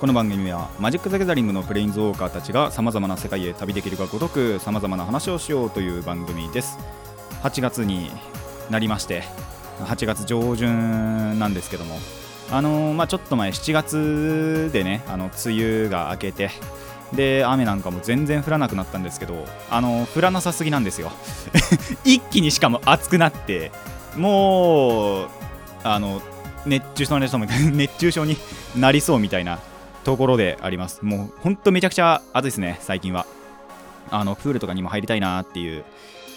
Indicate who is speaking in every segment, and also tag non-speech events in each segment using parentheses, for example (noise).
Speaker 1: この番組はマジック・ザ・ギャザリングのプレインズウォーカーたちがさまざまな世界へ旅できるがごとくさまざまな話をしようという番組です。8月になりまして8月上旬なんですけどもあのーまあ、ちょっと前7月でねあの梅雨が明けてで雨なんかも全然降らなくなったんですけどあの降らなさすぎなんですよ。(laughs) 一気にしかも暑くなってもうあの熱中症の人も熱中症になりそうみたいなところであります。もうほんとめちゃくちゃ暑いですね最近は。あのプールとかにも入りたいなっていう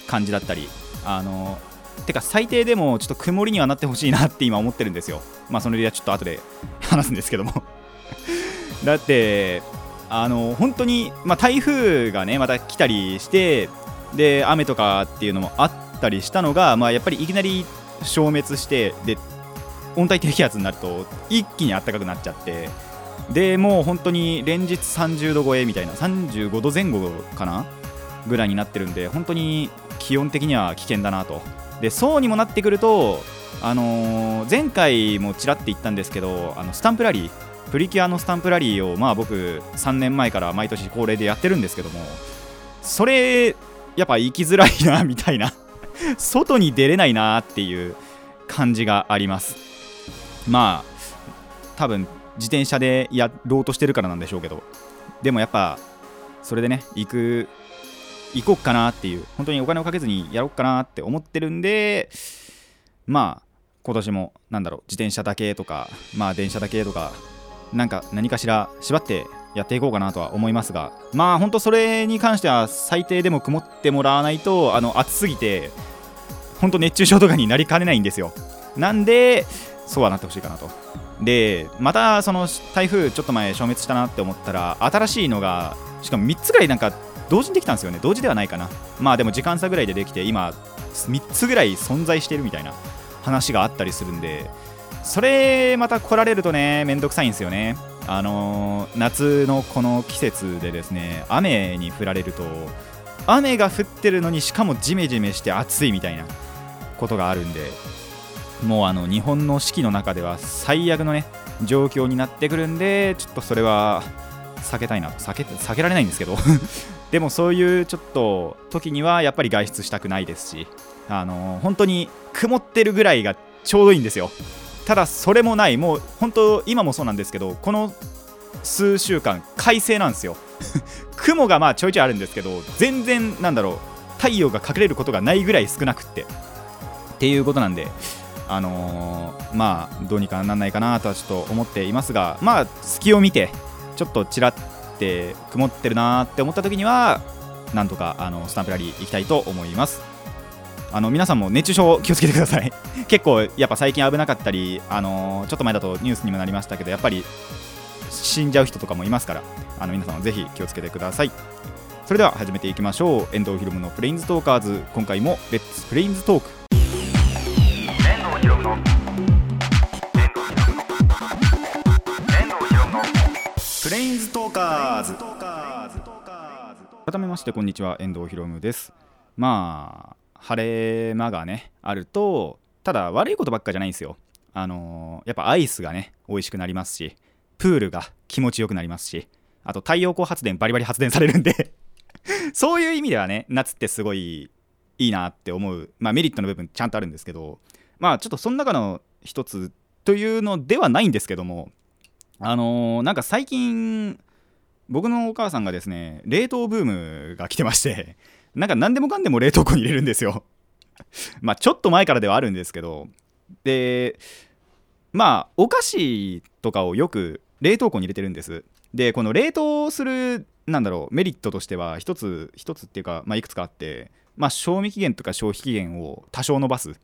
Speaker 1: 感じだったりあのてか最低でもちょっと曇りにはなってほしいなって今思ってるんですよ。まあその理由はちょっと後で (laughs) 話すんですけども。(laughs) だってあの本当にまあ台風がねまた来たりしてで雨とかっていうのもあったりしたのが、まあ、やっぱりいきなり消滅してで温帯低気圧になると一気に暖かくなっちゃってでもう本当に連日30度超えみたいな35度前後かなぐらいになってるんで本当に気温的には危険だなと。でそうにもなってくると、あのー前回もちらって言ったんですけどあのスタンプラリープリキュアのスタンプラリーをまあ僕3年前から毎年恒例でやってるんですけどもそれやっぱ行きづらいな (laughs) みたいな。外に出れないなっていう感じがあります。まあ多分自転車でやろうとしてるからなんでしょうけど。でもやっぱそれでね行く行こっかなっていう。本当にお金をかけずにやろうかなって思ってるんでまあ今年もなんだろう自転車だけとかまあ電車だけとかなんか何かしら縛ってやっていこうかなとは思いますが。まあ本当それに関しては最低でも曇ってもらわないとあの暑すぎて本当熱中症とかになりかねないんですよ。なんでそうはなってほしいかなと。でまたその台風ちょっと前消滅したなって思ったら新しいのがしかも3つぐらいなんか同時にできたんですよね。同時ではないかな。まあでも時間差ぐらいでできて今3つぐらい存在してるみたいな話があったりするんでそれまた来られるとねめんどくさいんですよね。あのー夏のこの季節でですね雨に降られると雨が降ってるのにしかもジメジメして暑いみたいなことがあるんでもうあの日本の四季の中では最悪のね状況になってくるんでちょっとそれは避けたいなと避け避けられないんですけど。(laughs) でもそういうちょっと時にはやっぱり外出したくないですしあの本当に曇ってるぐらいがちょうどいいんですよ。ただそれもない。もう本当今もそうなんですけどこの数週間快晴なんですよ。(laughs) 雲がまあちょいちょいあるんですけど全然なんだろう太陽が隠れることがないぐらい少なくって。っていうことなんであのーまあどうにかなんないかなとはちょっと思っていますがまあ隙を見てちょっとちらって曇ってるなーって思った時にはなんとかあのスタンプラリー行きたいと思います。あの皆さんも熱中症気をつけてください。(laughs) 結構やっぱ最近危なかったりあのーちょっと前だとニュースにもなりましたけどやっぱり死んじゃう人とかもいますからあの皆さんはぜひ気をつけてください。それでは始めていきましょう。遠藤ひろむの Planes Talkers 今回も Let's Planes Talk Planes Talkers 改めましてこんにちは。遠藤ひろむです。まあ晴れ間がねあるとただ悪いことばっかじゃないんですよ。あのーやっぱアイスがね美味しくなりますしプールが気持ちよくなりますしあと太陽光発電バリバリ発電されるんで (laughs) そういう意味ではね夏ってすごいいいなって思う、まあ、メリットの部分ちゃんとあるんですけどまあちょっとその中の一つというのではないんですけどもあのーなんか最近僕のお母さんがですね冷凍ブームが来てまして (laughs) なんか何でもかんでも冷凍庫に入れるんですよ。(laughs) まあちょっと前からではあるんですけどでまあお菓子とかをよく冷凍庫に入れてるんです。でこの冷凍するなんだろうメリットとしては一つ一つっていうか、まあ、いくつかあって、まあ、賞味期限とか消費期限を多少伸ばすっ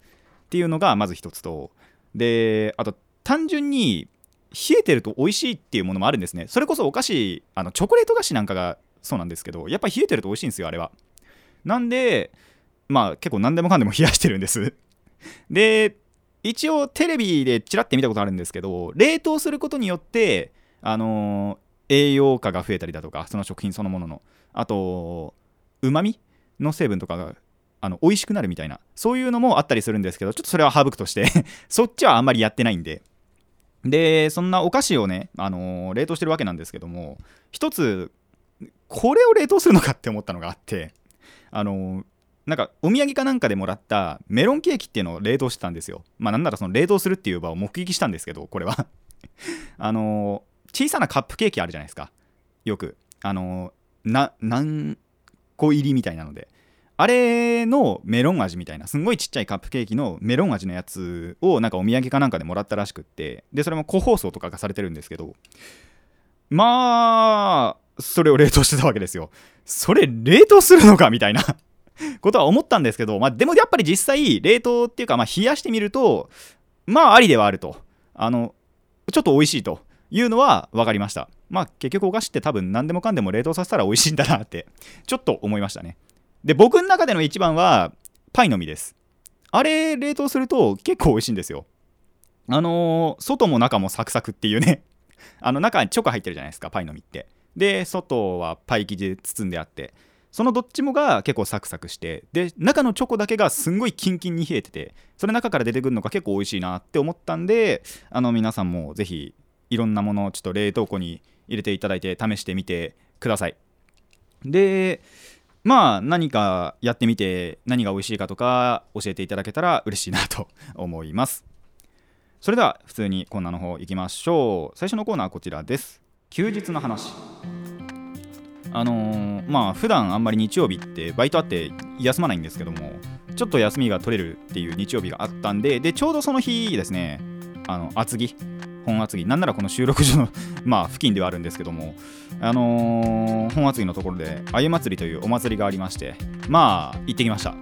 Speaker 1: ていうのがまず一つとであと単純に冷えてると美味しいっていうものもあるんですね。それこそお菓子あのチョコレート菓子なんかがそうなんですけどやっぱ冷えてると美味しいんですよあれは。なんでまあ結構何でもかんでも冷やしてるんです。で一応テレビでチラッて見たことあるんですけど冷凍することによってあのー栄養価が増えたりだとかその食品そのものの。あとうまみの成分とかがあの美味しくなるみたいなそういうのもあったりするんですけどちょっとそれは省くとして (laughs) そっちはあんまりやってないんで。でそんなお菓子をね、あのー冷凍してるわけなんですけども一つこれを冷凍するのかって思ったのがあってあのーなんかお土産かなんかでもらったメロンケーキっていうのを冷凍してたんですよ。まあなんならその冷凍するっていう場を目撃したんですけどこれは。(laughs) あのー小さなカップケーキあるじゃないですか。よく。あのな何個入りみたいなので。あれのメロン味みたいなすんごいちっちゃいカップケーキのメロン味のやつをなんかお土産かなんかでもらったらしくってでそれも個包装とかがされてるんですけどまあそれを冷凍してたわけですよ。それ冷凍するのかみたいな (laughs) ことは思ったんですけど、まあ、でもやっぱり実際冷凍っていうか、まあ、冷やしてみるとまあありではあると。あのちょっと美味しいと。いうのは分かりました。まあ結局お菓子って多分何でもかんでも冷凍させたら美味しいんだなってちょっと思いましたね。で僕の中での一番はパイの実です。あれ冷凍すると結構美味しいんですよ。あのー外も中もサクサクっていうね。(laughs) あの中にチョコ入ってるじゃないですかパイの実って。で外はパイ生地で包んであって。そのどっちもが結構サクサクして。で中のチョコだけがすんごいキンキンに冷えててそれ中から出てくるのが結構美味しいなって思ったんであの皆さんもぜひいろんなものをちょっと冷凍庫に入れていただいて試してみてください。でまあ何かやってみて何が美味しいかとか教えていただけたら嬉しいなと (laughs) 思います。それでは普通にコーナーの方行きましょう。最初のコーナーはこちらです。休日の話。あのーまあ普段あんまり日曜日ってバイトあって休まないんですけどもちょっと休みが取れるっていう日曜日があったんででちょうどその日ですねあの厚木本厚木なんならこの収録所の (laughs) まあ付近ではあるんですけどもあのー本厚木のところであゆ祭りというお祭りがありましてまあ行ってきました。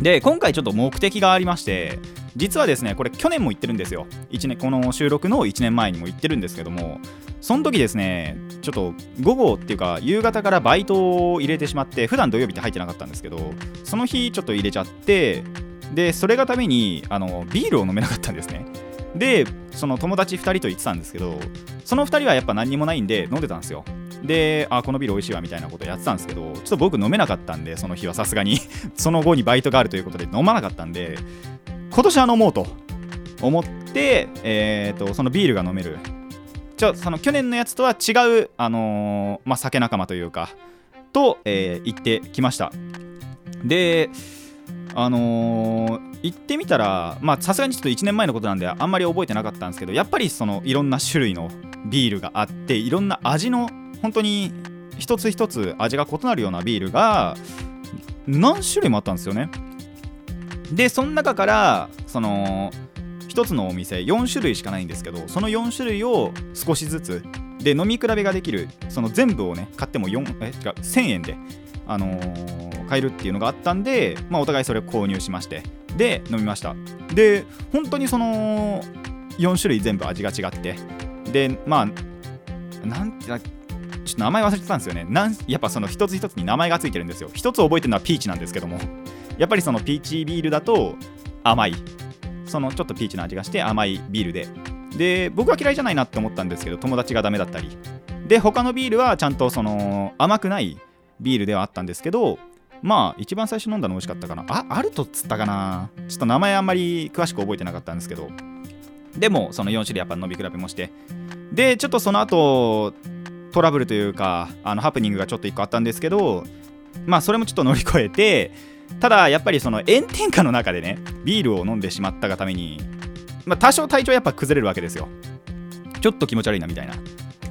Speaker 1: で今回ちょっと目的がありまして実はですねこれ去年も行ってるんですよ。1年この収録の1年前にも行ってるんですけどもその時ですねちょっと午後っていうか夕方からバイトを入れてしまって普段土曜日って入ってなかったんですけどその日ちょっと入れちゃってでそれがためにあのビールを飲めなかったんですね。でその友達2人と行ってたんですけどその2人はやっぱ何にもないんで飲んでたんですよ。であこのビール美味しいわみたいなことやってたんですけどちょっと僕飲めなかったんでその日はさすがに。(laughs) その後にバイトがあるということで飲まなかったんで今年は飲もうと思って、えー、とそのビールが飲める。ちょその去年のやつとは違う、あのーまあ、酒仲間というかと、えー行ってきました。であのー行ってみたらさすがにちょっと1年前のことなんであんまり覚えてなかったんですけどやっぱりそのいろんな種類のビールがあっていろんな味の本当に一つ一つ味が異なるようなビールが何種類もあったんですよね。でその中からその一つのお店4種類しかないんですけどその4種類を少しずつで飲み比べができるその全部をね買っても4え違う1000円で、あのー買えるっていうのがあったんで、まあ、お互いそれを購入しましてで飲みました。で本当にその4種類全部味が違ってでまあなんてちょっと名前忘れてたんですよね。なんやっぱその一つ一つに名前がついてるんですよ。一つ覚えてるのはピーチなんですけどもやっぱりそのピーチビールだと甘い。そのちょっとピーチの味がして甘いビールで。で僕は嫌いじゃないなって思ったんですけど友達がダメだったり。で他のビールはちゃんとその甘くないビールではあったんですけどまあ一番最初飲んだの美味しかったかな。あアルトっつったかな。ちょっと名前あんまり詳しく覚えてなかったんですけど。でもその4種類やっぱ飲み比べもして。でちょっとその後トラブルというかあのハプニングがちょっと1個あったんですけどまあそれもちょっと乗り越えてただやっぱりその炎天下の中でねビールを飲んでしまったがために、まあ、多少体調やっぱ崩れるわけですよ。ちょっと気持ち悪いなみたいな。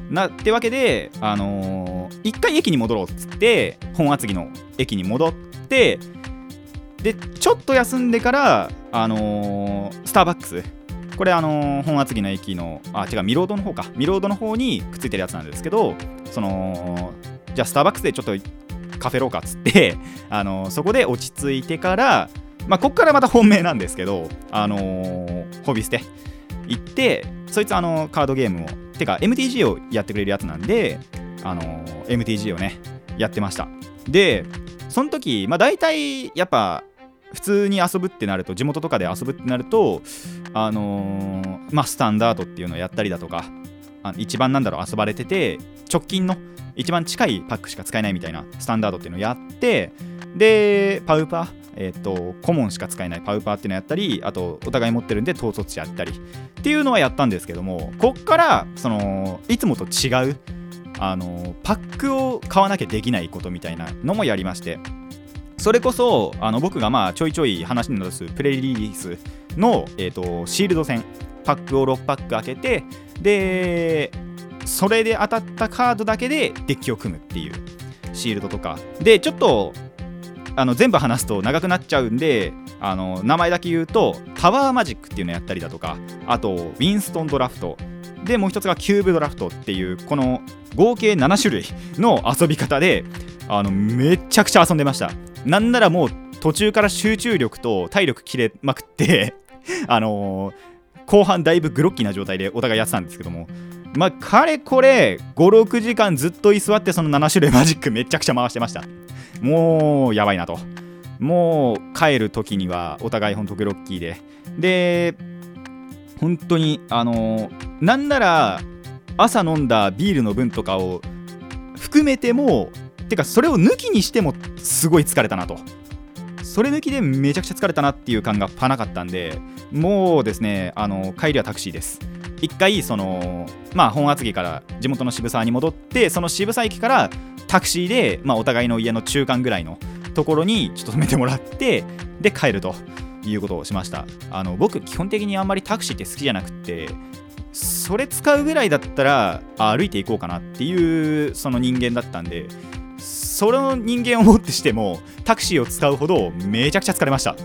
Speaker 1: なってわけであの一回駅に戻ろうっつって本厚木の駅に戻ってでちょっと休んでからあのースターバックス。これあのー本厚木の駅のあ違うミロードの方か。ミロードの方にくっついてるやつなんですけどそのじゃあスターバックスでちょっとカフェローかっつって (laughs) あのーそこで落ち着いてからまあこっからまた本命なんですけどあのホビステ行ってそいつあのカードゲームをてか MTG をやってくれるやつなんであの MTG をねやってました。でその時まあ大体やっぱ普通に遊ぶってなると地元とかで遊ぶってなるとあのーまあスタンダードっていうのをやったりだとかあ一番なんだろう遊ばれてて直近の一番近いパックしか使えないみたいなスタンダードっていうのをやってでパウパーえっ、とコモンしか使えないパウパーっていうのをやったりあとお互い持ってるんで統率者やったりっていうのはやったんですけどもこっからそのいつもと違うあのパックを買わなきゃできないことみたいなのもやりまして。それこそあの僕がまあちょいちょい話に出すプレリリースの、えー、とシールド戦。パックを6パック開けてでそれで当たったカードだけでデッキを組むっていうシールドとか。でちょっとあの全部話すと長くなっちゃうんであの名前だけ言うとタワーマジックっていうのやったりだとか。あとウィンストンドラフト。でもう一つがキューブドラフトっていうこの合計7種類の遊び方であのめちゃくちゃ遊んでました。なんならもう途中から集中力と体力切れまくって (laughs) あのー後半だいぶグロッキーな状態でお互いやってたんですけども。まあかれこれ56時間ずっと居座ってその7種類マジックめちゃくちゃ回してました。もうやばいなと。もう帰る時にはお互いほんとグロッキーで。で本当にあのなんなら朝飲んだビールの分とかを含めてもてかそれを抜きにしてもすごい疲れたなと。それ抜きでめちゃくちゃ疲れたなっていう感がパなかったんでもうですねあの帰りはタクシーです。一回そのまあ本厚木から地元の渋沢に戻ってその渋沢駅からタクシーで、まあ、お互いの家の中間ぐらいのところにちょっと止めてもらってで帰ると。いうことをしました。あの僕基本的にあんまりタクシーって好きじゃなくてそれ使うぐらいだったら歩いていこうかなっていうその人間だったんでその人間をもってしてもタクシーを使うほどめちゃくちゃ疲れました。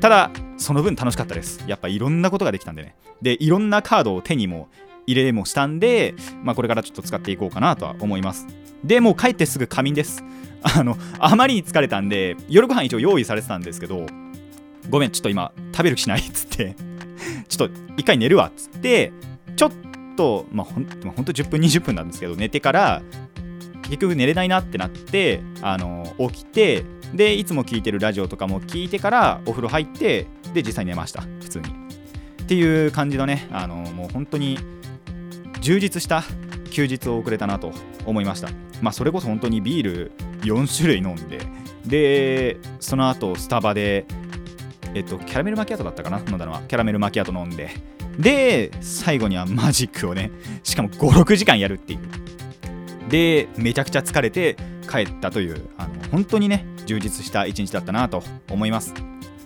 Speaker 1: ただその分楽しかったです。やっぱいろんなことができたんでね。でいろんなカードを手にも入れもしたんで、まあ、これからちょっと使っていこうかなとは思います。でもう帰ってすぐ仮眠です。あのあまりに疲れたんで夜ご飯一応用意されてたんですけどごめんちょっと今食べる気しないっつって。(laughs) ちょっと一回寝るわっつってちょっとまあほんと10分20分なんですけど寝てから結局寝れないなってなってあの起きてでいつも聞いてるラジオとかも聞いてからお風呂入ってで実際寝ました普通に。っていう感じのねあのもう本当に充実した休日を送れたなと思いました。まあそれこそ本当にビール4種類飲んででその後スタバでえっとキャラメルマキアートだったかな？飲んだのは。キャラメルマキアート飲んで。で最後にはマジックをねしかも56時間やるっていう。でめちゃくちゃ疲れて帰ったというあの本当にね充実した一日だったなと思います。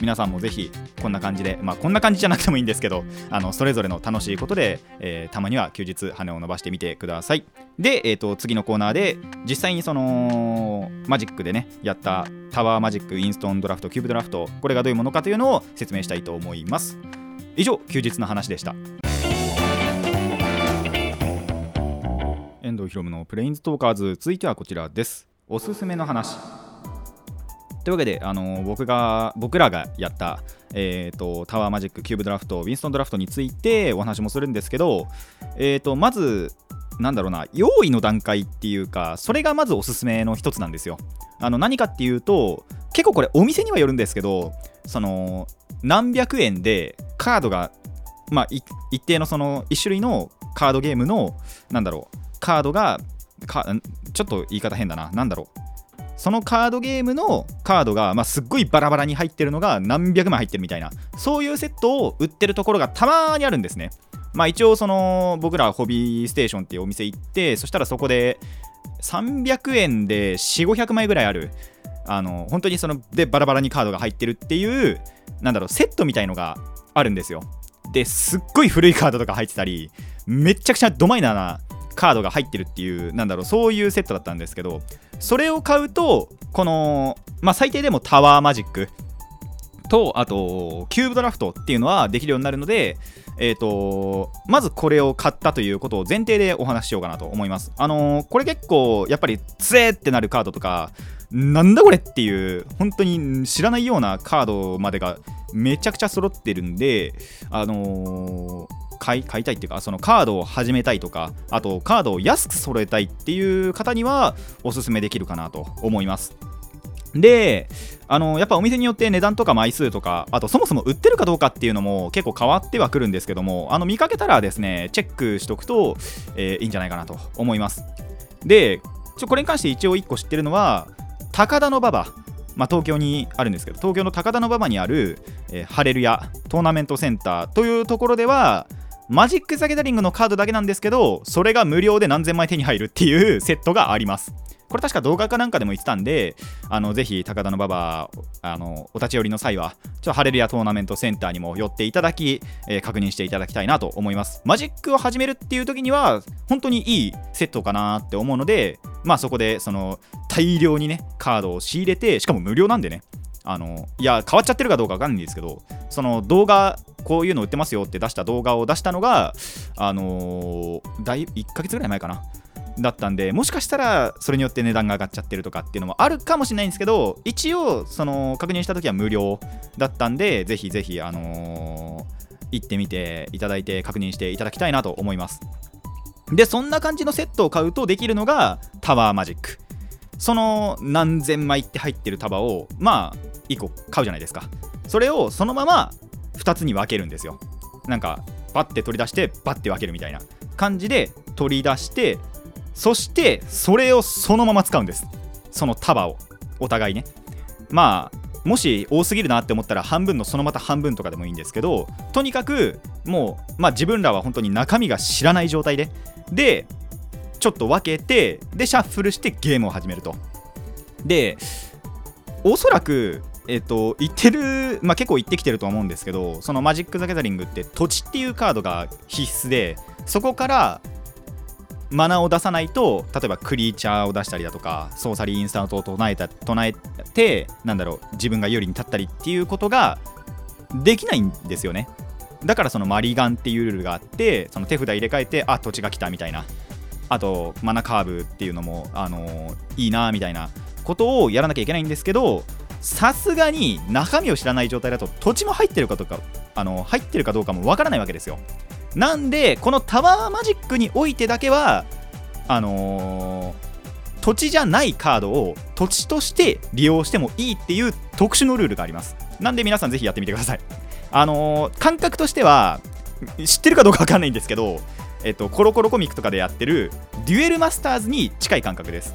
Speaker 1: 皆さんもぜひこんな感じでまあこんな感じじゃなくてもいいんですけど (laughs) あのそれぞれの楽しいことで、えーたまには休日羽を伸ばしてみてください。で、えー、と次のコーナーで実際にそのマジックでねやったタワーマジックインストンドラフトキューブドラフトこれがどういうものかというのを説明したいと思います。以上休日の話でした。遠藤ひろむのプレインズトーカーズ続いてはこちらです。おすすめの話。というわけで、あの僕が僕らがやった、えー、とタワーマジックキューブドラフトウィンストンドラフトについてお話もするんですけど、えー、とまずなんだろうな用意の段階っていうかそれがまずおすすめの一つなんですよ。あの何かっていうと結構これお店にはよるんですけどその何百円でカードがまあ一定のその一種類のカードゲームのなんだろうカードがかちょっと言い方変だななんだろうそのカードゲームのカードが、まあ、すっごいバラバラに入ってるのが何百枚入ってるみたいなそういうセットを売ってるところがたまにあるんですね。まあ一応その僕らホビーステーションっていうお店行ってそしたらそこで300円で4500枚ぐらいあるあの本当にそのでバラバラにカードが入ってるっていうなんだろうセットみたいのがあるんですよ。ですっごい古いカードとか入ってたりめっちゃくちゃドマイナーなカードが入ってるっていうなんだろうそういうセットだったんですけどそれを買うとこのまあ最低でもタワーマジックとあとキューブドラフトっていうのはできるようになるのでえー、とまずこれを買ったということを前提でお話ししようかなと思います。あのーこれ結構やっぱりつえってなるカードとかなんだこれっていう本当に知らないようなカードまでがめちゃくちゃ揃ってるんであのー買い買いたいっていうかそのカードを始めたいとかあとカードを安く揃えたいっていう方にはおすすめできるかなと思います。であのやっぱお店によって値段とか枚数とかあとそもそも売ってるかどうかっていうのも結構変わってはくるんですけどもあの見かけたらですねチェックしとくと、えーいいんじゃないかなと思います。でちょこれに関して一応1個知ってるのは高田馬場。まあ、東京にあるんですけど東京の高田馬場にある、えーハレルヤトーナメントセンターというところではマジック・ザ・ギャザリングのカードだけなんですけどそれが無料で何千枚手に入るっていうセットがあります。これ確か動画かなんかでも言ってたんであのぜひ高田馬場あのお立ち寄りの際はちょっとハレルヤトーナメントセンターにも寄っていただき、えー確認していただきたいなと思います。マジックを始めるっていう時には本当にいいセットかなって思うのでまあそこでその大量にねカードを仕入れてしかも無料なんでね。あのいや変わっちゃってるかどうかわかんないんですけどその動画こういうの売ってますよって出した動画を出したのがあのーだい1ヶ月ぐらい前かな。だったんでもしかしたらそれによって値段が上がっちゃってるとかっていうのもあるかもしれないんですけど一応その確認した時は無料だったんでぜひぜひあのー行ってみていただいて確認していただきたいなと思います。でそんな感じのセットを買うとできるのがタワーマジック。その何千枚って入ってる束をまあ1個買うじゃないですか。それをそのまま2つに分けるんですよ。なんかバッて取り出してバッて分けるみたいな。感じで取り出してそしてそれをそのまま使うんです。その束を。お互いね。まあもし多すぎるなって思ったら半分のそのまた半分とかでもいいんですけどとにかくもう、まあ、自分らは本当に中身が知らない状態で。でちょっと分けてでシャッフルしてゲームを始めると。でおそらくえっと言ってる、まあ、結構言ってきてるとは思うんですけどそのマジック・ザ・ギャザリングって土地っていうカードが必須でそこからマナを出さないと例えばクリーチャーを出したりだとかソーサリーインスタントを唱えた唱えてなんだろう自分が有利に立ったりっていうことができないんですよね。だからそのマリガンっていうルールがあってその手札入れ替えてあ土地が来たみたいな。あとマナカーブっていうのも、あのーいいなみたいなことをやらなきゃいけないんですけどさすがに中身を知らない状態だと土地も入ってるかとかあの入ってるかどうかもわからないわけですよ。なんでこのタワーマジックにおいてだけはあのー土地じゃないカードを土地として利用してもいいっていう特殊のルールがあります。なんで皆さんぜひやってみてください。あのー感覚としては知ってるかどうかわかんないんですけどえっと、コロコロコミックとかでやってるデュエルマスターズに近い感覚です。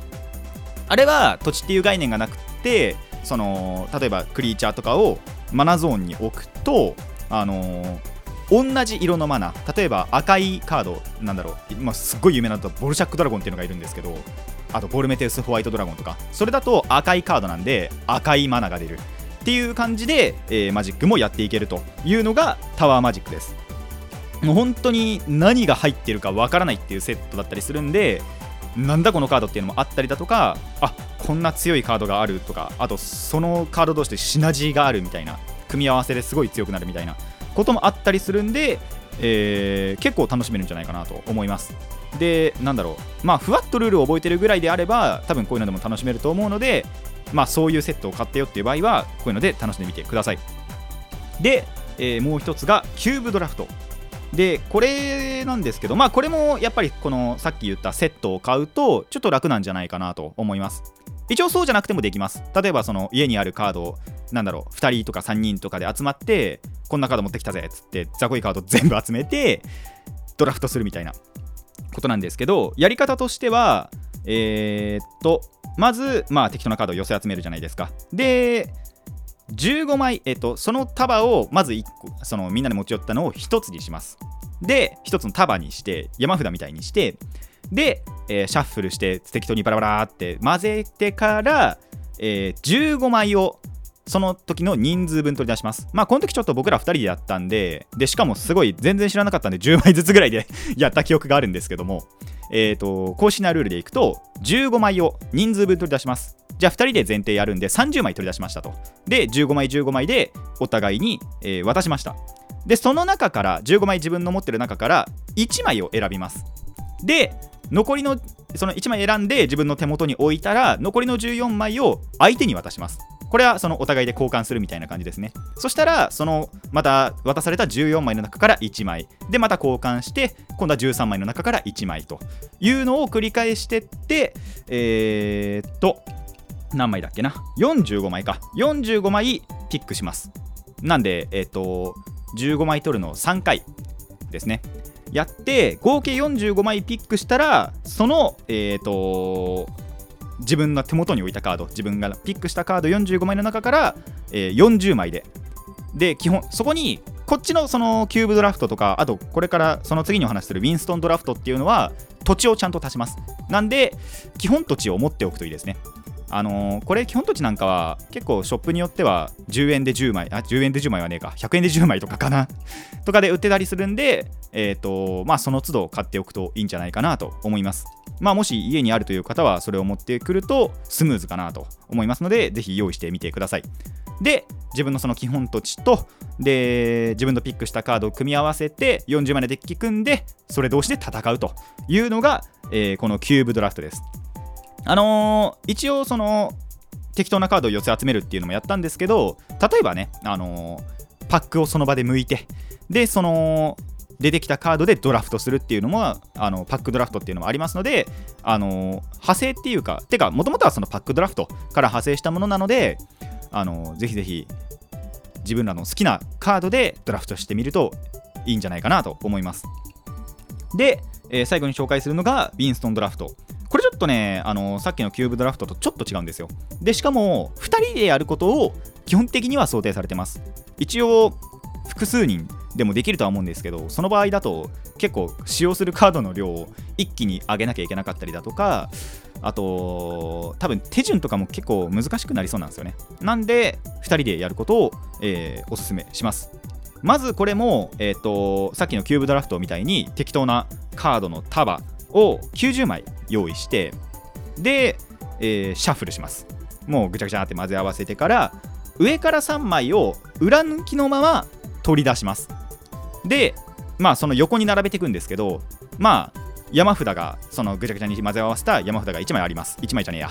Speaker 1: あれは土地っていう概念がなくてその例えばクリーチャーとかをマナゾーンに置くとあの同じ色のマナ例えば赤いカードなんだろう、まあ、すっごい有名なとボルシャックドラゴンっていうのがいるんですけどあとボルメテウスホワイトドラゴンとか。それだと赤いカードなんで赤いマナが出る。っていう感じで、えーマジックもやっていけるというのがタワーマジックです。もう本当に何が入ってるかわからないっていうセットだったりするんでなんだこのカードっていうのもあったりだとかあこんな強いカードがあるとかあとそのカード同士でシナジーがあるみたいな組み合わせですごい強くなるみたいなこともあったりするんで、えー結構楽しめるんじゃないかなと思います。でなんだろうまあふわっとルールを覚えてるぐらいであれば多分こういうのでも楽しめると思うのでまあそういうセットを買ったよっていう場合はこういうので楽しんでみてください。で、えーもう一つがキューブドラフト。でこれなんですけどまあこれもやっぱりこのさっき言ったセットを買うとちょっと楽なんじゃないかなと思います。一応そうじゃなくてもできます。例えばその家にあるカードをなんだろう2人とか3人とかで集まってこんなカード持ってきたぜっつって雑魚いカード全部集めてドラフトするみたいなことなんですけどやり方としてはえーっとまずまあ適当なカードを寄せ集めるじゃないですか。で15枚、えっと、その束をまず1個そのみんなで持ち寄ったのを1つにします。で1つの束にして山札みたいにしてで、えーシャッフルして適当にバラバラって混ぜてから、えー15枚をその時の人数分取り出します。まあこの時ちょっと僕ら2人でやったんででしかもすごい全然知らなかったんで10枚ずつぐらいで (laughs) やった記憶があるんですけどもえっ、と公式なルールでいくと15枚を人数分取り出します。じゃあ2人で前提やるんで30枚取り出しましたと。で15枚15枚でお互いに、えー渡しました。でその中から15枚自分の持ってる中から1枚を選びます。で残りのその1枚選んで自分の手元に置いたら残りの14枚を相手に渡します。これはそのお互いで交換するみたいな感じですね。そしたらそのまた渡された14枚の中から1枚。でまた交換して今度は13枚の中から1枚というのを繰り返してってえーっと何枚だっけな？45枚か。45枚ピックします。なんでえっ、と15枚取るのを3回ですね。やって合計45枚ピックしたらそのえっ、と自分の手元に置いたカード自分がピックしたカード45枚の中から、えー40枚で。で基本そこにこっちのそのキューブドラフトとかあとこれからその次にお話しするウィンストンドラフトっていうのは土地をちゃんと足します。なんで基本土地を持っておくといいですね。あのーこれ基本土地なんかは結構ショップによっては10円で10枚あ10円で10枚はねえか。100円で10枚とかかな。(laughs) とかで売ってたりするんでえっ、とまあその都度買っておくといいんじゃないかなと思います。まあもし家にあるという方はそれを持ってくるとスムーズかなと思いますのでぜひ用意してみてください。で自分のその基本土地とで自分のピックしたカードを組み合わせて40枚のデッキ組んでそれ同士で戦うというのが、えーこのキューブドラフトです。あのー一応その適当なカードを寄せ集めるっていうのもやったんですけど例えばね、あのーパックをその場で剥いてでその出てきたカードでドラフトするっていうのもあのパックドラフトっていうのもありますので、あの派生っていうかてかもともとはそのパックドラフトから派生したものなので、あのーぜひぜひ自分らの好きなカードでドラフトしてみるといいんじゃないかなと思います。で、えー最後に紹介するのがウィンストンドラフト。これちょっとね、あのさっきのキューブドラフトとちょっと違うんですよ。でしかも2人でやることを基本的には想定されてます。一応複数人でもできるとは思うんですけどその場合だと結構使用するカードの量を一気に上げなきゃいけなかったりだとかあと多分手順とかも結構難しくなりそうなんですよね。なんで2人でやることを、えーおすすめします。まずこれも、えー、とさっきのキューブドラフトみたいに適当なカードの束を90枚用意してで、えーシャッフルします。もうぐちゃぐちゃって混ぜ合わせてから上から3枚を裏抜きのまま取り出します。でまあその横に並べていくんですけどまあ山札がそのぐちゃぐちゃに混ぜ合わせた山札が1枚あります。1枚じゃねえや。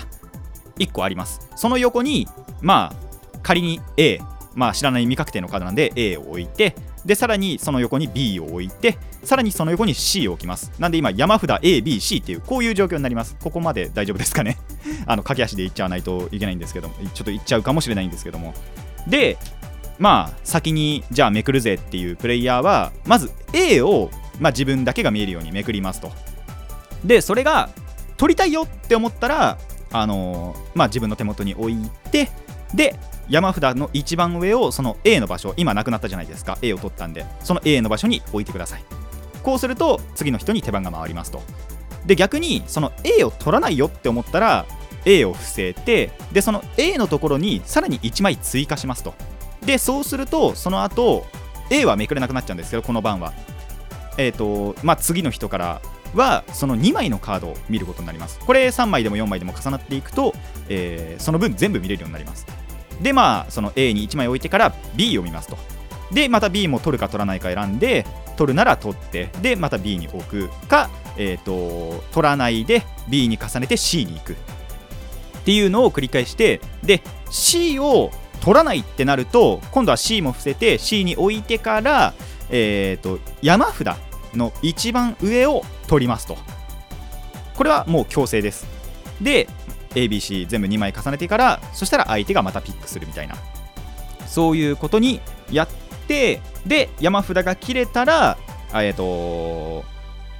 Speaker 1: 1個あります。その横にまあ仮に A まあ知らない未確定のカードなんで A を置いてでさらにその横に B を置いてさらにその横に C を置きます。なんで今山札 ABC っていうこういう状況になります。ここまで大丈夫ですかね？(laughs) あの駆け足でいっちゃわないといけないんですけども。ちょっといっちゃうかもしれないんですけども。でまあ先にじゃあめくるぜっていうプレイヤーはまず A を、まあ、自分だけが見えるようにめくりますと。でそれが取りたいよって思ったらあのまあ自分の手元に置いてで山札の一番上をその A の場所今なくなったじゃないですか A を取ったんでその A の場所に置いてください。こうすると次の人に手番が回りますと。で逆にその A を取らないよって思ったら A を伏せてでその A のところにさらに1枚追加しますと。でそうするとその後 A はめくれなくなっちゃうんですけどこの番は。えっ、とまあ次の人からはその2枚のカードを見ることになります。これ3枚でも4枚でも重なっていくと、えーその分全部見れるようになります。でまあその A に1枚置いてから B を見ますと。でまた B も取るか取らないか選んで取るなら取ってでまた B に置くか、えー、と取らないで B に重ねて C に行く。っていうのを繰り返してで C を取らないってなると今度は C も伏せて C に置いてから、えー、と山札の一番上を取りますと。これはもう強制です。で ABC 全部2枚重ねてからそしたら相手がまたピックするみたいな。そういうことにやってで山札が切れたらえっ、と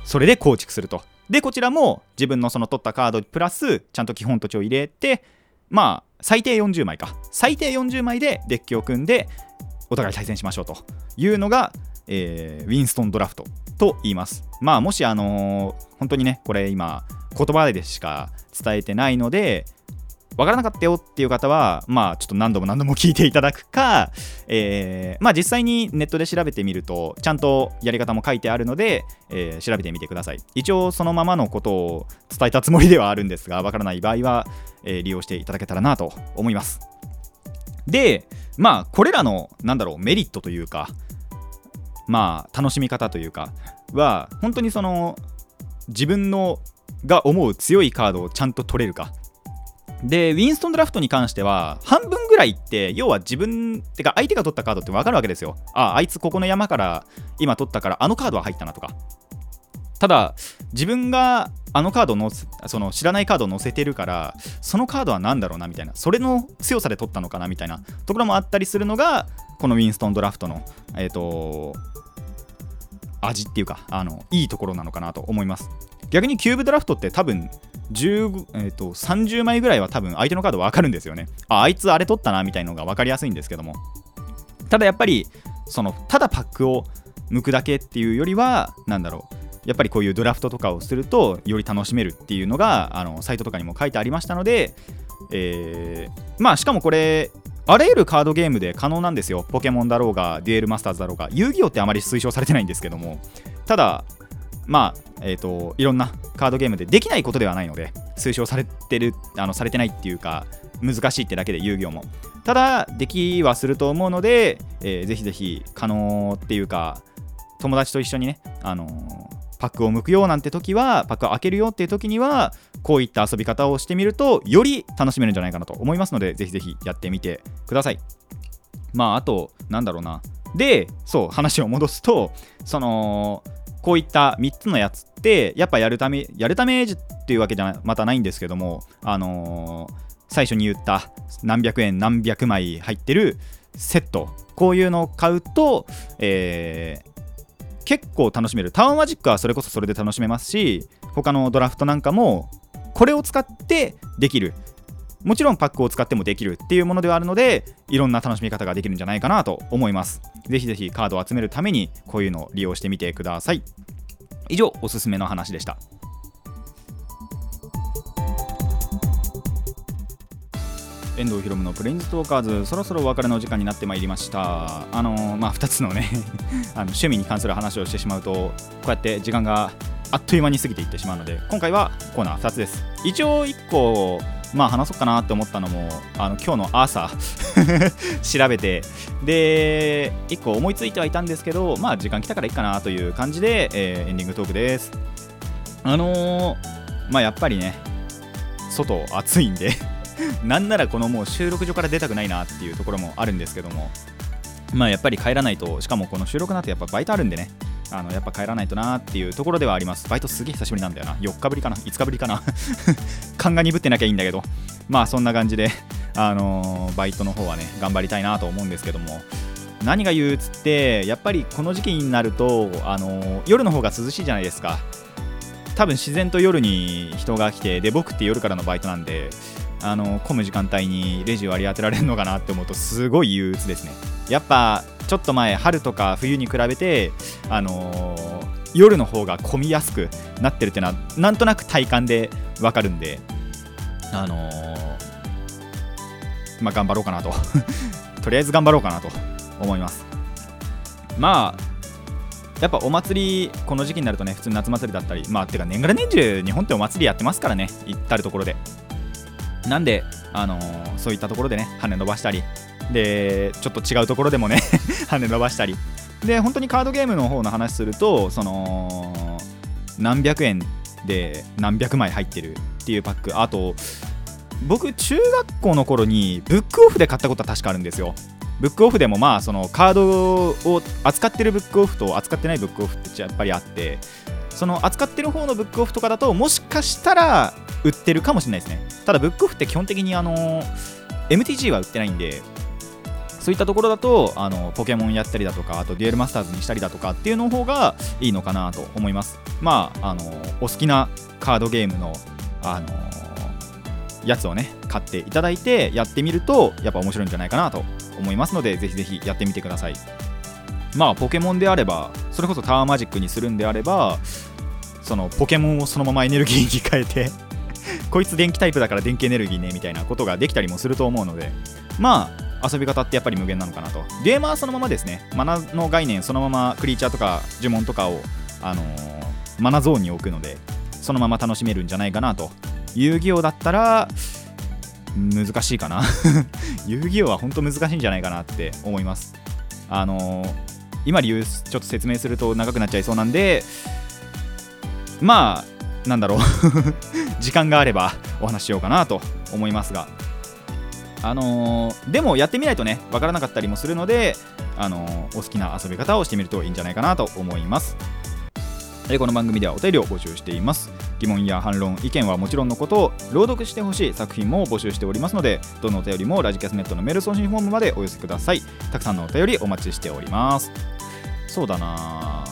Speaker 1: それで構築すると。でこちらも自分のその取ったカードプラスちゃんと基本土地を入れてまあ最低40枚か。最低40枚でデッキを組んでお互い対戦しましょうと。いうのが、えーウィンストンドラフトと言います。まあもしあのー本当にねこれ今言葉でしか伝えてないのでわからなかったよっていう方はまあちょっと何度も何度も聞いていただくか、えーまあ実際にネットで調べてみるとちゃんとやり方も書いてあるので、えー調べてみてください。一応そのままのことを伝えたつもりではあるんですがわからない場合は、えー利用していただけたらなと思います。でまあこれらのなんだろうメリットというかまあ楽しみ方というかは本当にその自分のが思う強いカードをちゃんと取れるか。でウィンストンドラフトに関しては半分ぐらいって要は自分てか相手が取ったカードって分かるわけですよ。ああいつここの山から今取ったからあのカードは入ったなとか。ただ自分があのカードのその知らないカードを載せてるからそのカードは何だろうなみたいな。それの強さで取ったのかなみたいな。ところもあったりするのがこのウィンストンドラフトのえっ、と味っていうかあのいいところなのかなと思います。逆にキューブドラフトって多分10、えー、と30枚ぐらいは多分相手のカード分かるんですよね。ああいつあれ取ったなみたいのが分かりやすいんですけども。ただやっぱりそのただパックを剥くだけっていうよりはなんだろう。やっぱりこういうドラフトとかをするとより楽しめるっていうのがあのサイトとかにも書いてありましたので、えー、まあしかもこれあらゆるカードゲームで可能なんですよ。ポケモンだろうが、デュエルマスターズだろうが、遊戯王ってあまり推奨されてないんですけども、ただ、まあ、えっ、ー、と、いろんなカードゲームでできないことではないので、推奨されてる、あのされてないっていうか、難しいってだけで遊戯王も。ただ、できはすると思うので、えー、ぜひぜひ可能っていうか、友達と一緒にね、あのーパックを剥くようなんて時はパックを開けるよっていう時にはこういった遊び方をしてみるとより楽しめるんじゃないかなと思いますのでぜひぜひやってみてくださいまああとなんだろうなでそう話を戻すとそのこういった3つのやつってやっぱやるためやるためっていうわけじゃまたないんですけどもあのー、最初に言った何百円何百枚入ってるセットこういうのを買うと、えー、結構楽しめる。タワーマジックはそれこそそれで楽しめますし他のドラフトなんかもこれを使ってできる。もちろんパックを使ってもできるっていうものではあるのでいろんな楽しみ方ができるんじゃないかなと思います。ぜひぜひカードを集めるためにこういうのを利用してみてください。以上おすすめの話でした。遠藤ひろむのプレインズトーカーズそろそろお別れの時間になってまいりました。あの、まあ2つのね (laughs) あの趣味に関する話をしてしまうとこうやって時間があっという間に過ぎていってしまうので今回はコーナー2つです。一応1個まあ話そうかなって思ったのもあの今日の朝 (laughs) 調べてで1個思いついてはいたんですけどまあ時間来たからいいかなという感じで、えー、エンディングトークです。あのー、まあやっぱりね外暑いんで (laughs) なんならこのもう収録所から出たくないなっていうところもあるんですけどもまあやっぱり帰らないとしかもこの収録なんてやっぱバイトあるんでねあのやっぱ帰らないとなっていうところではあります。バイトすげえ久しぶりなんだよな。4日ぶりかな。5日ぶりかな。(laughs) 勘が鈍ってなきゃいいんだけど。まあそんな感じであのー、バイトの方はね頑張りたいなと思うんですけども。何が憂鬱ってやっぱりこの時期になると、あのー、夜の方が涼しいじゃないですか。多分自然と夜に人が来てで僕って夜からのバイトなんであの混む時間帯にレジ割り当てられるのかなって思うとすごい憂鬱ですね。やっぱちょっと前春とか冬に比べてあのー、夜の方が混みやすくなってるっていうのはなんとなく体感でわかるんであのー、まあ頑張ろうかなと。(laughs) とりあえず頑張ろうかなと思います。まあやっぱお祭りこの時期になるとね普通夏祭りだったりまあてか年がら年中日本ってお祭りやってますからね行ったるところで。なんで、あのー、そういったところでね、羽伸ばしたり、で、ちょっと違うところでもね (laughs) 羽伸ばしたり、で、本当にカードゲームの方の話すると、その、何百円で何百枚入ってるっていうパック、あと、僕、中学校の頃にブックオフで買ったことは確かあるんですよ。ブックオフでもまあそのカードを扱ってるブックオフと扱ってないブックオフってやっぱりあってその扱ってる方のブックオフとかだともしかしたら売ってるかもしれないですね。ただブックオフって基本的にあの MTG は売ってないんでそういったところだとあのポケモンやったりだとかあとデュエルマスターズにしたりだとかっていうの方がいいのかなと思います。まああのお好きなカードゲームのあのやつをね買っていただいてやってみるとやっぱ面白いんじゃないかなと思いますのでぜひぜひやってみてください。まあポケモンであればそれこそタワーマジックにするんであればそのポケモンをそのままエネルギーに変えて (laughs) こいつ電気タイプだから電気エネルギーねみたいなことができたりもすると思うのでまあ遊び方ってやっぱり無限なのかなと。ゲーマーそのままですね。マナの概念そのままクリーチャーとか呪文とかをあのー、マナゾーンに置くのでそのまま楽しめるんじゃないかなと。遊戯王だったら難しいかな。(laughs) 遊戯王は本当難しいんじゃないかなって思います。あのー、今理由ちょっと説明すると長くなっちゃいそうなんでまあなんだろう。(laughs) 時間があればお話しようかなと思いますが。あのー、でもやってみないとねわからなかったりもするので、あのー、お好きな遊び方をしてみるといいんじゃないかなと思います。この番組ではお便りを募集しています。疑問や反論意見はもちろんのことを朗読してほしい作品も募集しておりますのでどのお便りもラジキャスネットのメール送信フォームまでお寄せください。たくさんのお便りお待ちしております。そうだな。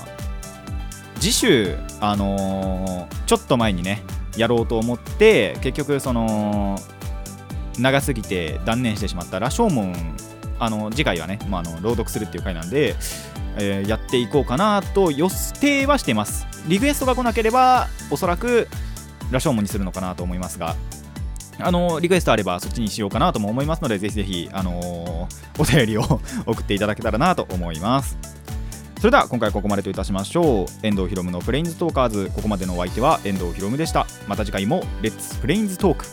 Speaker 1: 次週あのーちょっと前にねやろうと思って結局その長すぎて断念してしまった羅生門あの次回はね、まあ、あの朗読するっていう回なんで、えーやっていこうかなと予定はしてます。リクエストが来なければおそらく羅生門にするのかなと思いますが。あのリクエストあればそっちにしようかなとも思いますのでぜひぜひ、あのお便りを送っていただけたらなと思います。それでは今回ここまでといたしましょう。遠藤ひろむのプレインズトーカーズ。ここまでのお相手は遠藤ひろむでした。また次回もレッツプレインズトーク。